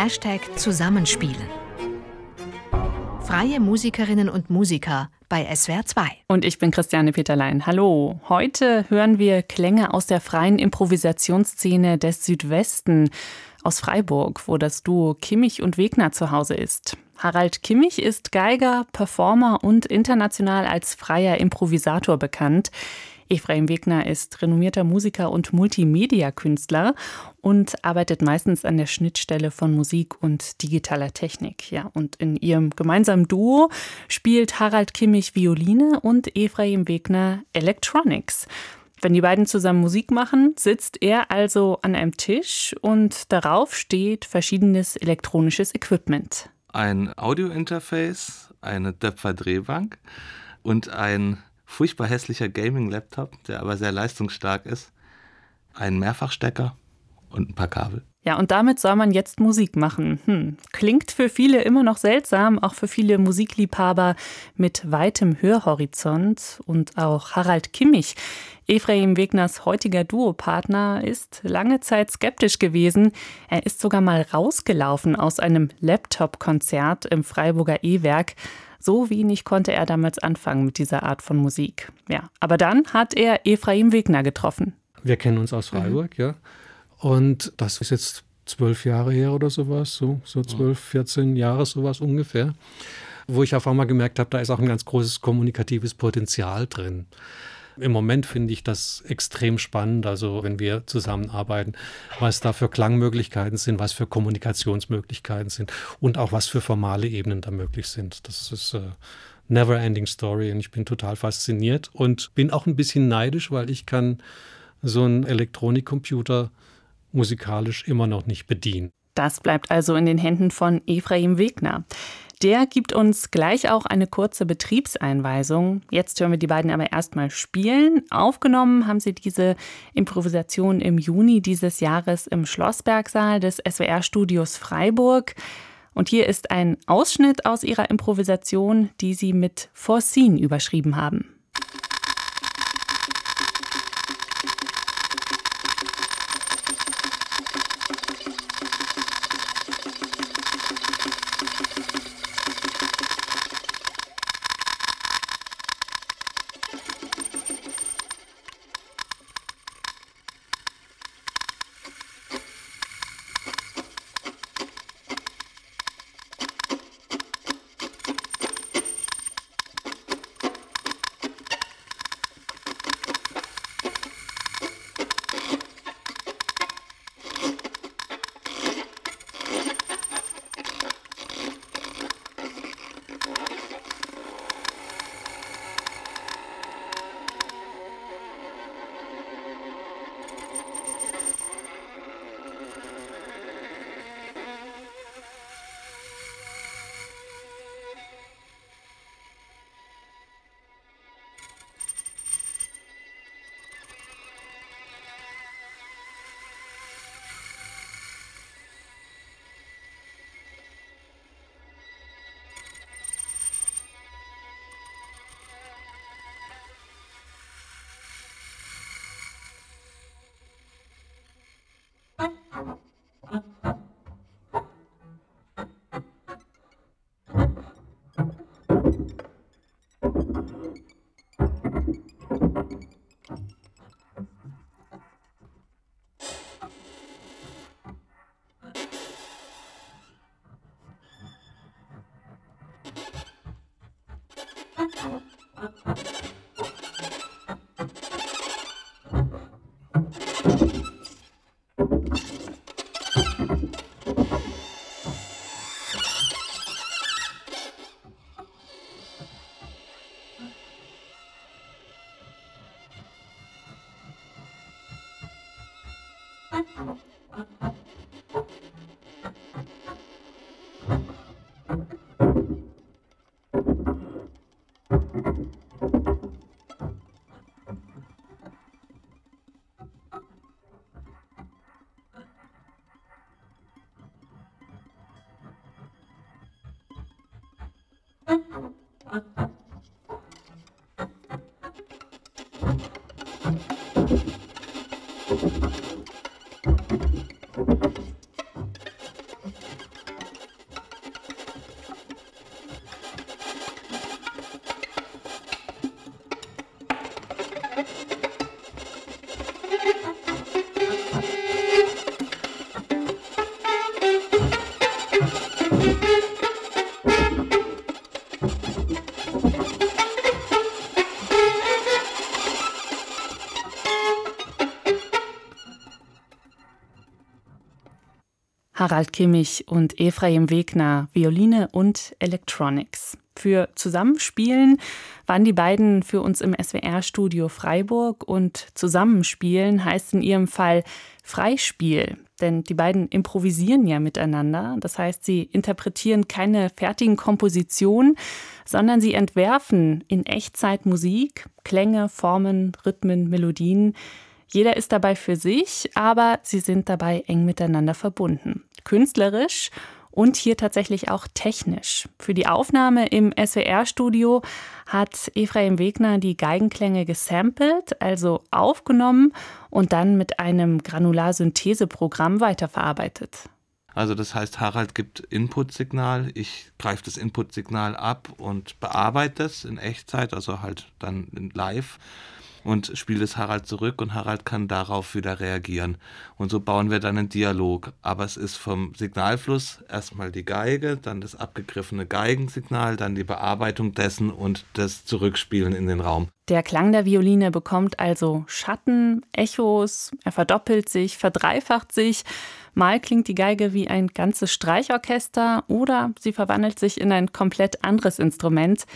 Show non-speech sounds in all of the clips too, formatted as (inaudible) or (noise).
Hashtag Zusammenspielen. Freie Musikerinnen und Musiker bei SWR 2. Und ich bin Christiane Peterlein. Hallo. Heute hören wir Klänge aus der freien Improvisationsszene des Südwesten aus Freiburg, wo das Duo Kimmich und Wegner zu Hause ist. Harald Kimmich ist Geiger, Performer und international als freier Improvisator bekannt. Ephraim Wegner ist renommierter Musiker und Multimedia-Künstler und arbeitet meistens an der Schnittstelle von Musik und digitaler Technik. Ja, und in ihrem gemeinsamen Duo spielt Harald Kimmich Violine und Ephraim Wegner Electronics. Wenn die beiden zusammen Musik machen, sitzt er also an einem Tisch und darauf steht verschiedenes elektronisches Equipment. Ein Audio-Interface, eine Döpfer-Drehbank und ein furchtbar hässlicher Gaming-Laptop, der aber sehr leistungsstark ist, einen Mehrfachstecker und ein paar Kabel. Ja, und damit soll man jetzt Musik machen. Hm. Klingt für viele immer noch seltsam, auch für viele Musikliebhaber mit weitem Hörhorizont. Und auch Harald Kimmich, Ephraim Wegners heutiger Duopartner, ist lange Zeit skeptisch gewesen. Er ist sogar mal rausgelaufen aus einem Laptop-Konzert im Freiburger E-Werk. So wenig konnte er damals anfangen mit dieser Art von Musik. Ja, aber dann hat er Ephraim Wegner getroffen. Wir kennen uns aus Freiburg, mhm. ja. Und das ist jetzt zwölf Jahre her oder sowas, so, so zwölf, 14 Jahre sowas ungefähr, wo ich auf einmal gemerkt habe, da ist auch ein ganz großes kommunikatives Potenzial drin. Im Moment finde ich das extrem spannend, also wenn wir zusammenarbeiten, was da für Klangmöglichkeiten sind, was für Kommunikationsmöglichkeiten sind und auch was für formale Ebenen da möglich sind. Das ist äh, never ending story und ich bin total fasziniert und bin auch ein bisschen neidisch, weil ich kann so einen Elektronikcomputer musikalisch immer noch nicht bedienen. Das bleibt also in den Händen von Ephraim Wegner. Der gibt uns gleich auch eine kurze Betriebseinweisung. Jetzt hören wir die beiden aber erstmal spielen. Aufgenommen haben sie diese Improvisation im Juni dieses Jahres im Schlossbergsaal des SWR-Studios Freiburg. Und hier ist ein Ausschnitt aus ihrer Improvisation, die sie mit Foreseen überschrieben haben. you Thank you. Harald Kimmich und Ephraim Wegner, Violine und Electronics. Für Zusammenspielen waren die beiden für uns im SWR-Studio Freiburg und Zusammenspielen heißt in ihrem Fall Freispiel, denn die beiden improvisieren ja miteinander. Das heißt, sie interpretieren keine fertigen Kompositionen, sondern sie entwerfen in Echtzeit Musik, Klänge, Formen, Rhythmen, Melodien. Jeder ist dabei für sich, aber sie sind dabei eng miteinander verbunden. Künstlerisch und hier tatsächlich auch technisch. Für die Aufnahme im SWR-Studio hat Ephraim Wegner die Geigenklänge gesampelt, also aufgenommen und dann mit einem Granularsyntheseprogramm weiterverarbeitet. Also das heißt, Harald gibt Inputsignal, ich greife das Inputsignal ab und bearbeite es in Echtzeit, also halt dann live und spielt es Harald zurück und Harald kann darauf wieder reagieren. Und so bauen wir dann einen Dialog. Aber es ist vom Signalfluss erstmal die Geige, dann das abgegriffene Geigensignal, dann die Bearbeitung dessen und das Zurückspielen in den Raum. Der Klang der Violine bekommt also Schatten, Echos, er verdoppelt sich, verdreifacht sich. Mal klingt die Geige wie ein ganzes Streichorchester oder sie verwandelt sich in ein komplett anderes Instrument.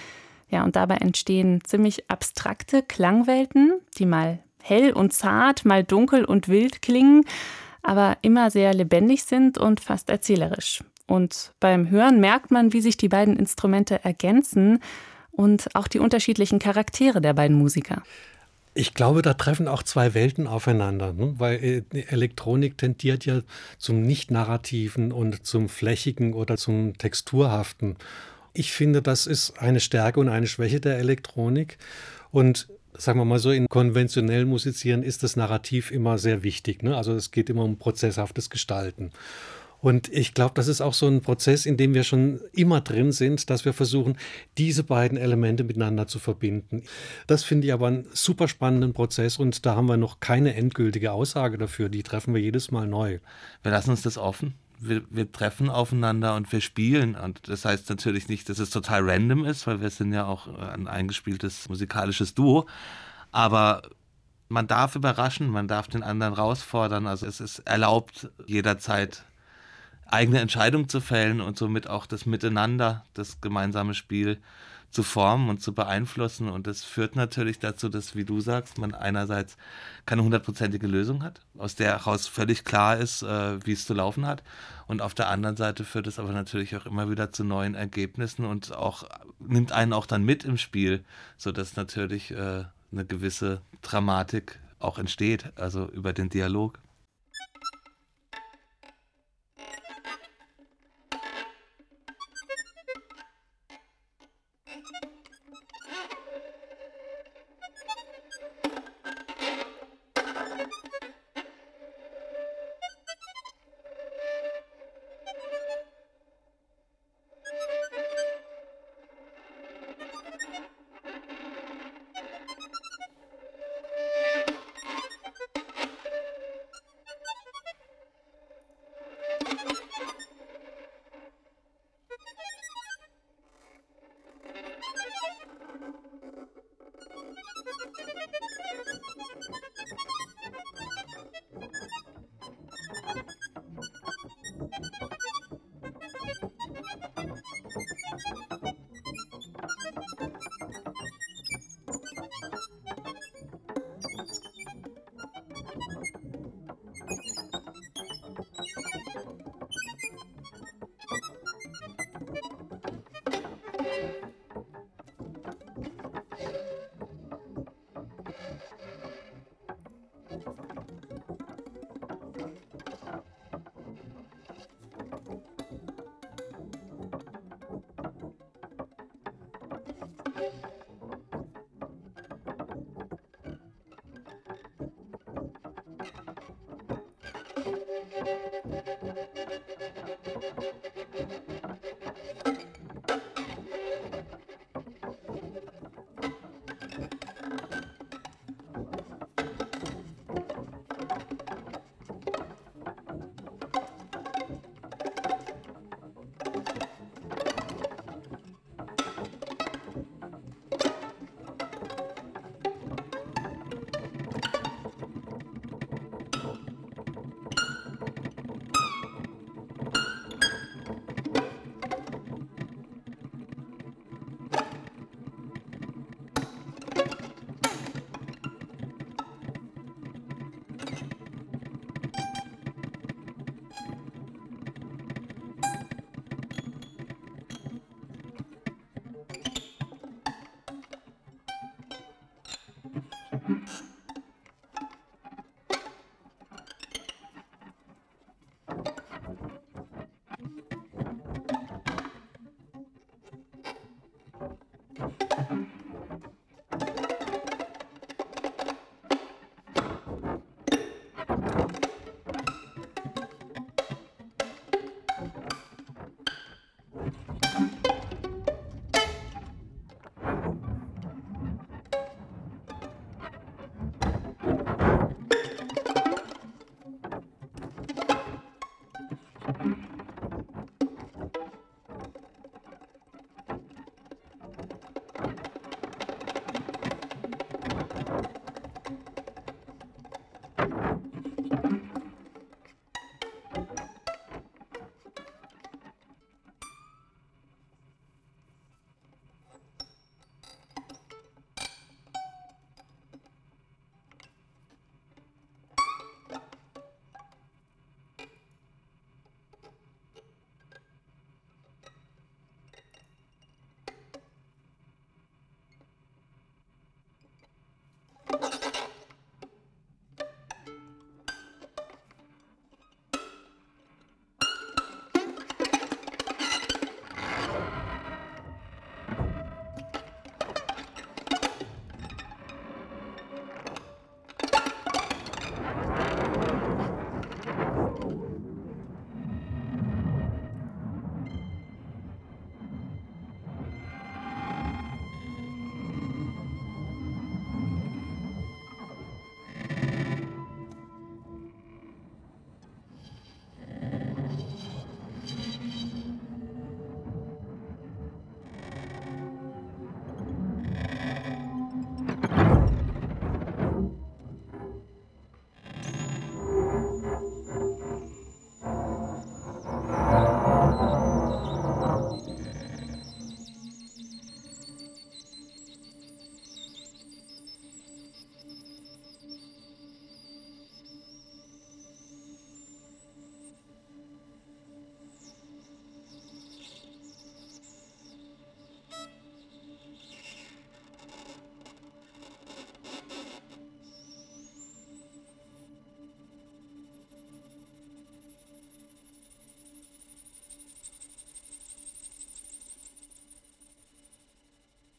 Ja, und dabei entstehen ziemlich abstrakte Klangwelten, die mal hell und zart, mal dunkel und wild klingen, aber immer sehr lebendig sind und fast erzählerisch. Und beim Hören merkt man, wie sich die beiden Instrumente ergänzen und auch die unterschiedlichen Charaktere der beiden Musiker. Ich glaube, da treffen auch zwei Welten aufeinander, ne? weil äh, Elektronik tendiert ja zum Nicht-Narrativen und zum Flächigen oder zum Texturhaften. Ich finde, das ist eine Stärke und eine Schwäche der Elektronik. Und sagen wir mal so, in konventionellen Musizieren ist das Narrativ immer sehr wichtig. Ne? Also es geht immer um prozesshaftes Gestalten. Und ich glaube, das ist auch so ein Prozess, in dem wir schon immer drin sind, dass wir versuchen, diese beiden Elemente miteinander zu verbinden. Das finde ich aber einen super spannenden Prozess und da haben wir noch keine endgültige Aussage dafür. Die treffen wir jedes Mal neu. Wir lassen uns das offen wir, wir, treffen aufeinander und wir spielen. Und das heißt natürlich nicht, dass es total random ist, weil wir sind ja auch ein eingespieltes musikalisches Duo. Aber man darf überraschen, man darf den anderen herausfordern. Also es ist erlaubt, jederzeit eigene Entscheidungen zu fällen und somit auch das Miteinander, das gemeinsame Spiel zu formen und zu beeinflussen. Und das führt natürlich dazu, dass, wie du sagst, man einerseits keine hundertprozentige Lösung hat, aus der heraus völlig klar ist, äh, wie es zu laufen hat. Und auf der anderen Seite führt es aber natürlich auch immer wieder zu neuen Ergebnissen und auch nimmt einen auch dann mit im Spiel, sodass natürlich äh, eine gewisse Dramatik auch entsteht, also über den Dialog. Thank you.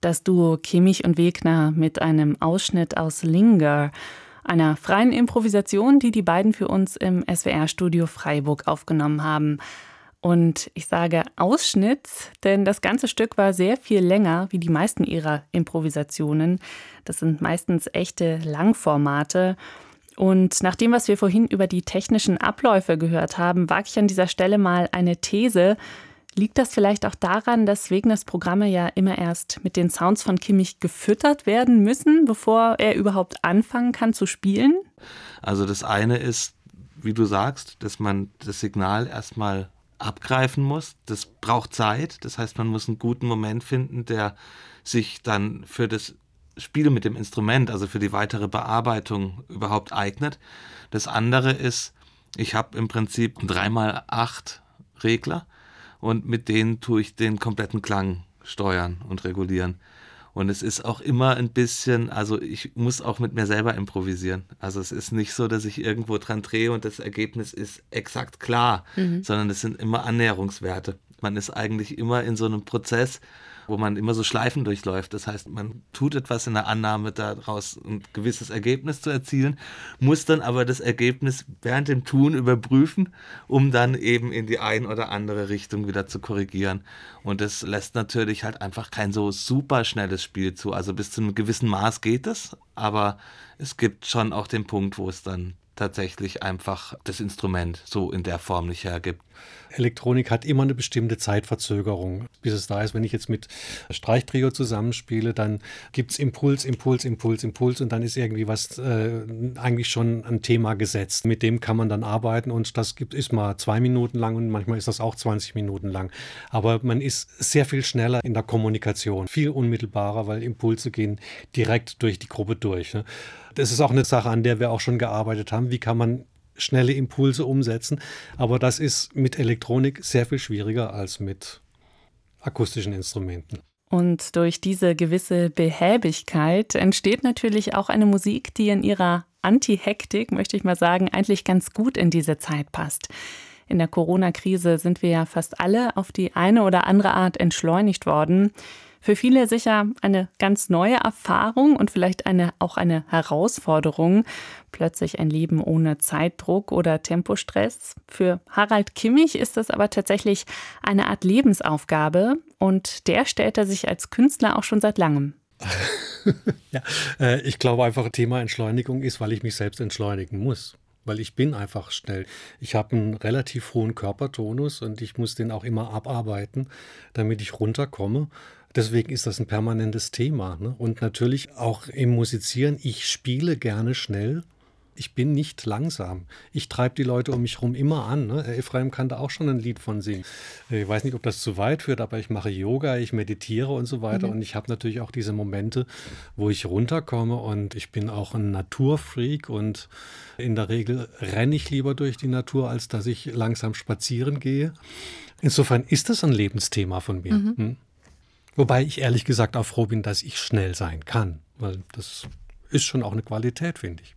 Das Duo Kimmich und Wegner mit einem Ausschnitt aus Linger, einer freien Improvisation, die die beiden für uns im SWR-Studio Freiburg aufgenommen haben. Und ich sage Ausschnitt, denn das ganze Stück war sehr viel länger wie die meisten ihrer Improvisationen. Das sind meistens echte Langformate. Und nach dem, was wir vorhin über die technischen Abläufe gehört haben, wage ich an dieser Stelle mal eine These. Liegt das vielleicht auch daran, dass Wegners Programme ja immer erst mit den Sounds von Kimmich gefüttert werden müssen, bevor er überhaupt anfangen kann zu spielen? Also das eine ist, wie du sagst, dass man das Signal erstmal abgreifen muss. Das braucht Zeit. Das heißt, man muss einen guten Moment finden, der sich dann für das Spiel mit dem Instrument, also für die weitere Bearbeitung überhaupt eignet. Das andere ist, ich habe im Prinzip 3x8 Regler und mit denen tue ich den kompletten Klang steuern und regulieren. Und es ist auch immer ein bisschen, also ich muss auch mit mir selber improvisieren. Also es ist nicht so, dass ich irgendwo dran drehe und das Ergebnis ist exakt klar, mhm. sondern es sind immer Annäherungswerte. Man ist eigentlich immer in so einem Prozess, wo man immer so Schleifen durchläuft. Das heißt, man tut etwas in der Annahme, daraus ein gewisses Ergebnis zu erzielen, muss dann aber das Ergebnis während dem Tun überprüfen, um dann eben in die ein oder andere Richtung wieder zu korrigieren. Und das lässt natürlich halt einfach kein so super schnelles Spiel zu. Also bis zu einem gewissen Maß geht es, aber es gibt schon auch den Punkt, wo es dann tatsächlich einfach das Instrument so in der Form nicht hergibt. Elektronik hat immer eine bestimmte Zeitverzögerung, bis es da ist. Wenn ich jetzt mit Streichtrio zusammenspiele, dann gibt es Impuls, Impuls, Impuls, Impuls und dann ist irgendwie was äh, eigentlich schon ein Thema gesetzt. Mit dem kann man dann arbeiten und das gibt, ist mal zwei Minuten lang und manchmal ist das auch 20 Minuten lang. Aber man ist sehr viel schneller in der Kommunikation, viel unmittelbarer, weil Impulse gehen direkt durch die Gruppe durch. Ne? Das ist auch eine Sache, an der wir auch schon gearbeitet haben. Wie kann man schnelle Impulse umsetzen? Aber das ist mit Elektronik sehr viel schwieriger als mit akustischen Instrumenten. Und durch diese gewisse Behäbigkeit entsteht natürlich auch eine Musik, die in ihrer Anti-Hektik, möchte ich mal sagen, eigentlich ganz gut in diese Zeit passt. In der Corona-Krise sind wir ja fast alle auf die eine oder andere Art entschleunigt worden. Für viele sicher eine ganz neue Erfahrung und vielleicht eine, auch eine Herausforderung. Plötzlich ein Leben ohne Zeitdruck oder Tempostress. Für Harald Kimmich ist das aber tatsächlich eine Art Lebensaufgabe und der stellt er sich als Künstler auch schon seit langem. (laughs) ja, äh, ich glaube einfach, Thema Entschleunigung ist, weil ich mich selbst entschleunigen muss weil ich bin einfach schnell. Ich habe einen relativ hohen Körpertonus und ich muss den auch immer abarbeiten, damit ich runterkomme. Deswegen ist das ein permanentes Thema. Ne? Und natürlich auch im Musizieren, ich spiele gerne schnell. Ich bin nicht langsam. Ich treibe die Leute um mich herum immer an. Ne? Ephraim kann da auch schon ein Lied von singen. Ich weiß nicht, ob das zu weit führt, aber ich mache Yoga, ich meditiere und so weiter. Mhm. Und ich habe natürlich auch diese Momente, wo ich runterkomme. Und ich bin auch ein Naturfreak. Und in der Regel renne ich lieber durch die Natur, als dass ich langsam spazieren gehe. Insofern ist das ein Lebensthema von mir. Mhm. Hm? Wobei ich ehrlich gesagt auch froh bin, dass ich schnell sein kann, weil das ist schon auch eine Qualität, finde ich.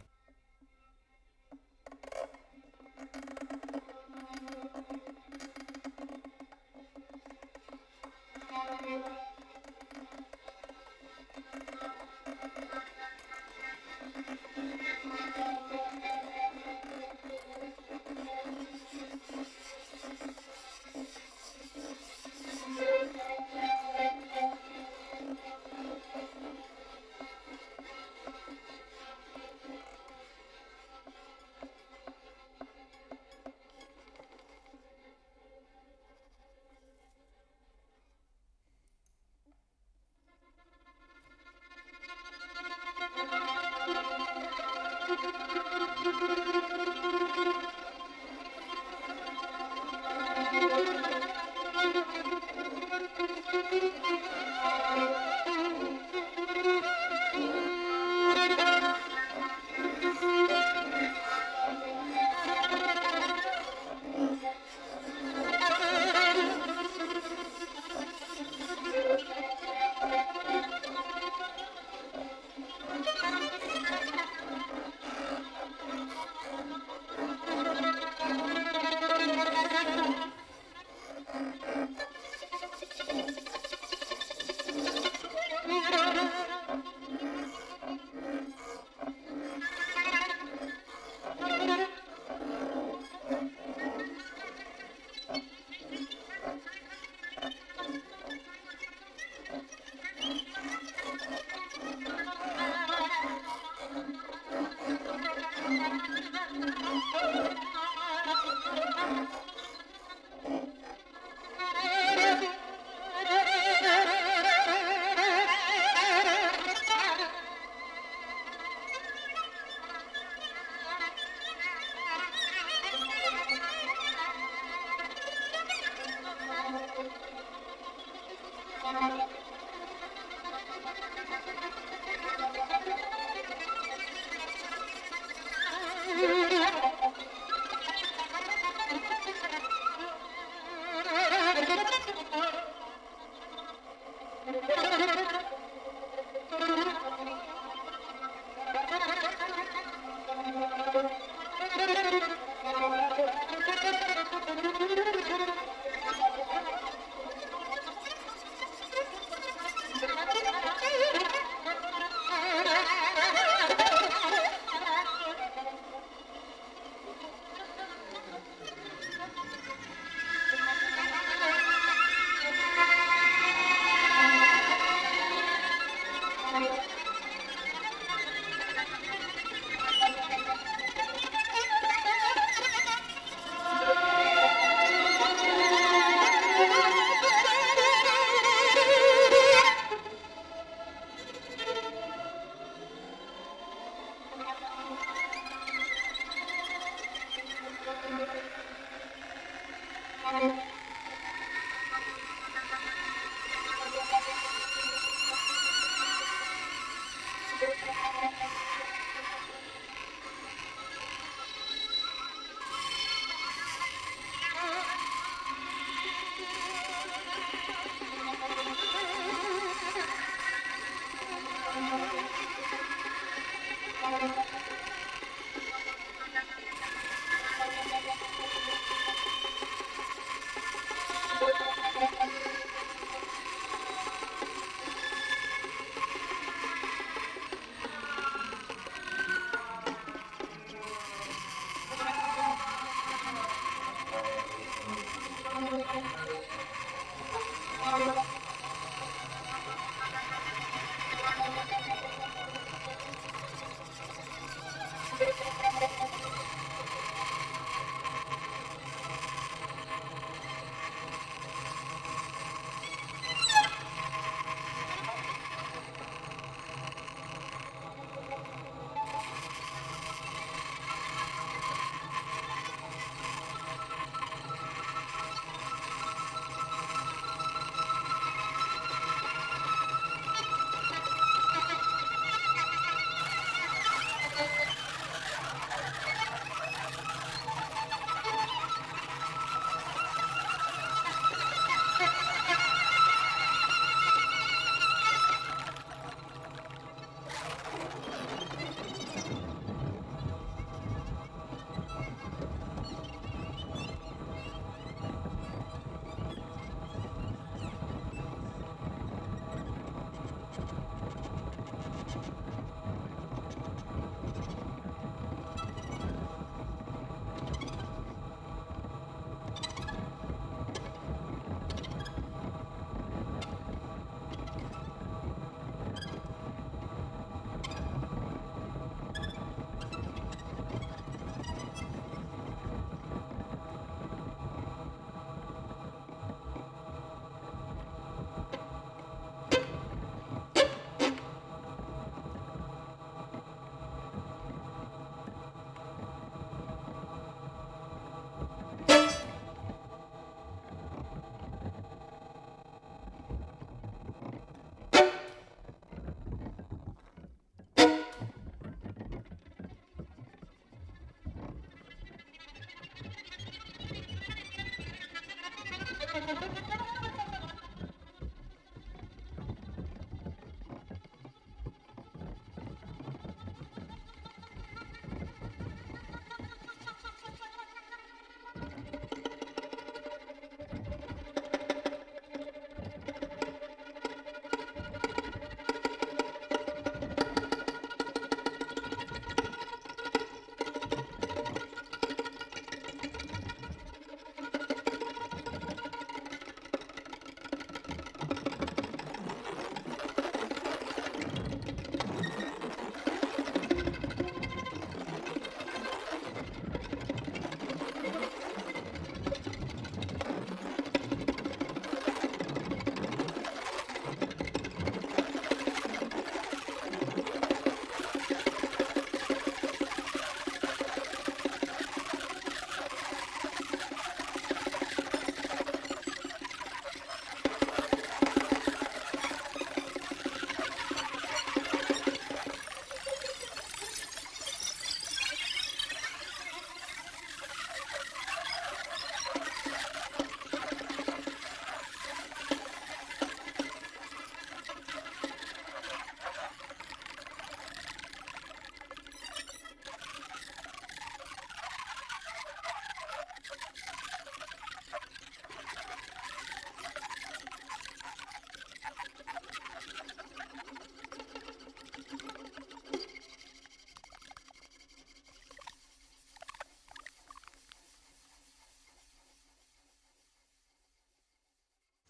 Ha ha ha ha!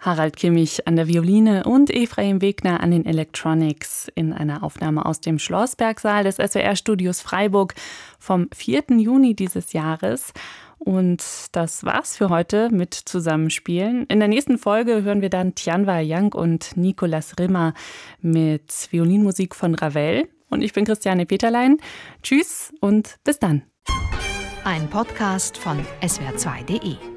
Harald Kimmich an der Violine und Ephraim Wegner an den Electronics in einer Aufnahme aus dem Schlossbergsaal des SWR-Studios Freiburg vom 4. Juni dieses Jahres. Und das war's für heute mit Zusammenspielen. In der nächsten Folge hören wir dann Tianwa Yang und Nicolas Rimmer mit Violinmusik von Ravel. Und ich bin Christiane Peterlein. Tschüss und bis dann. Ein Podcast von swr2.de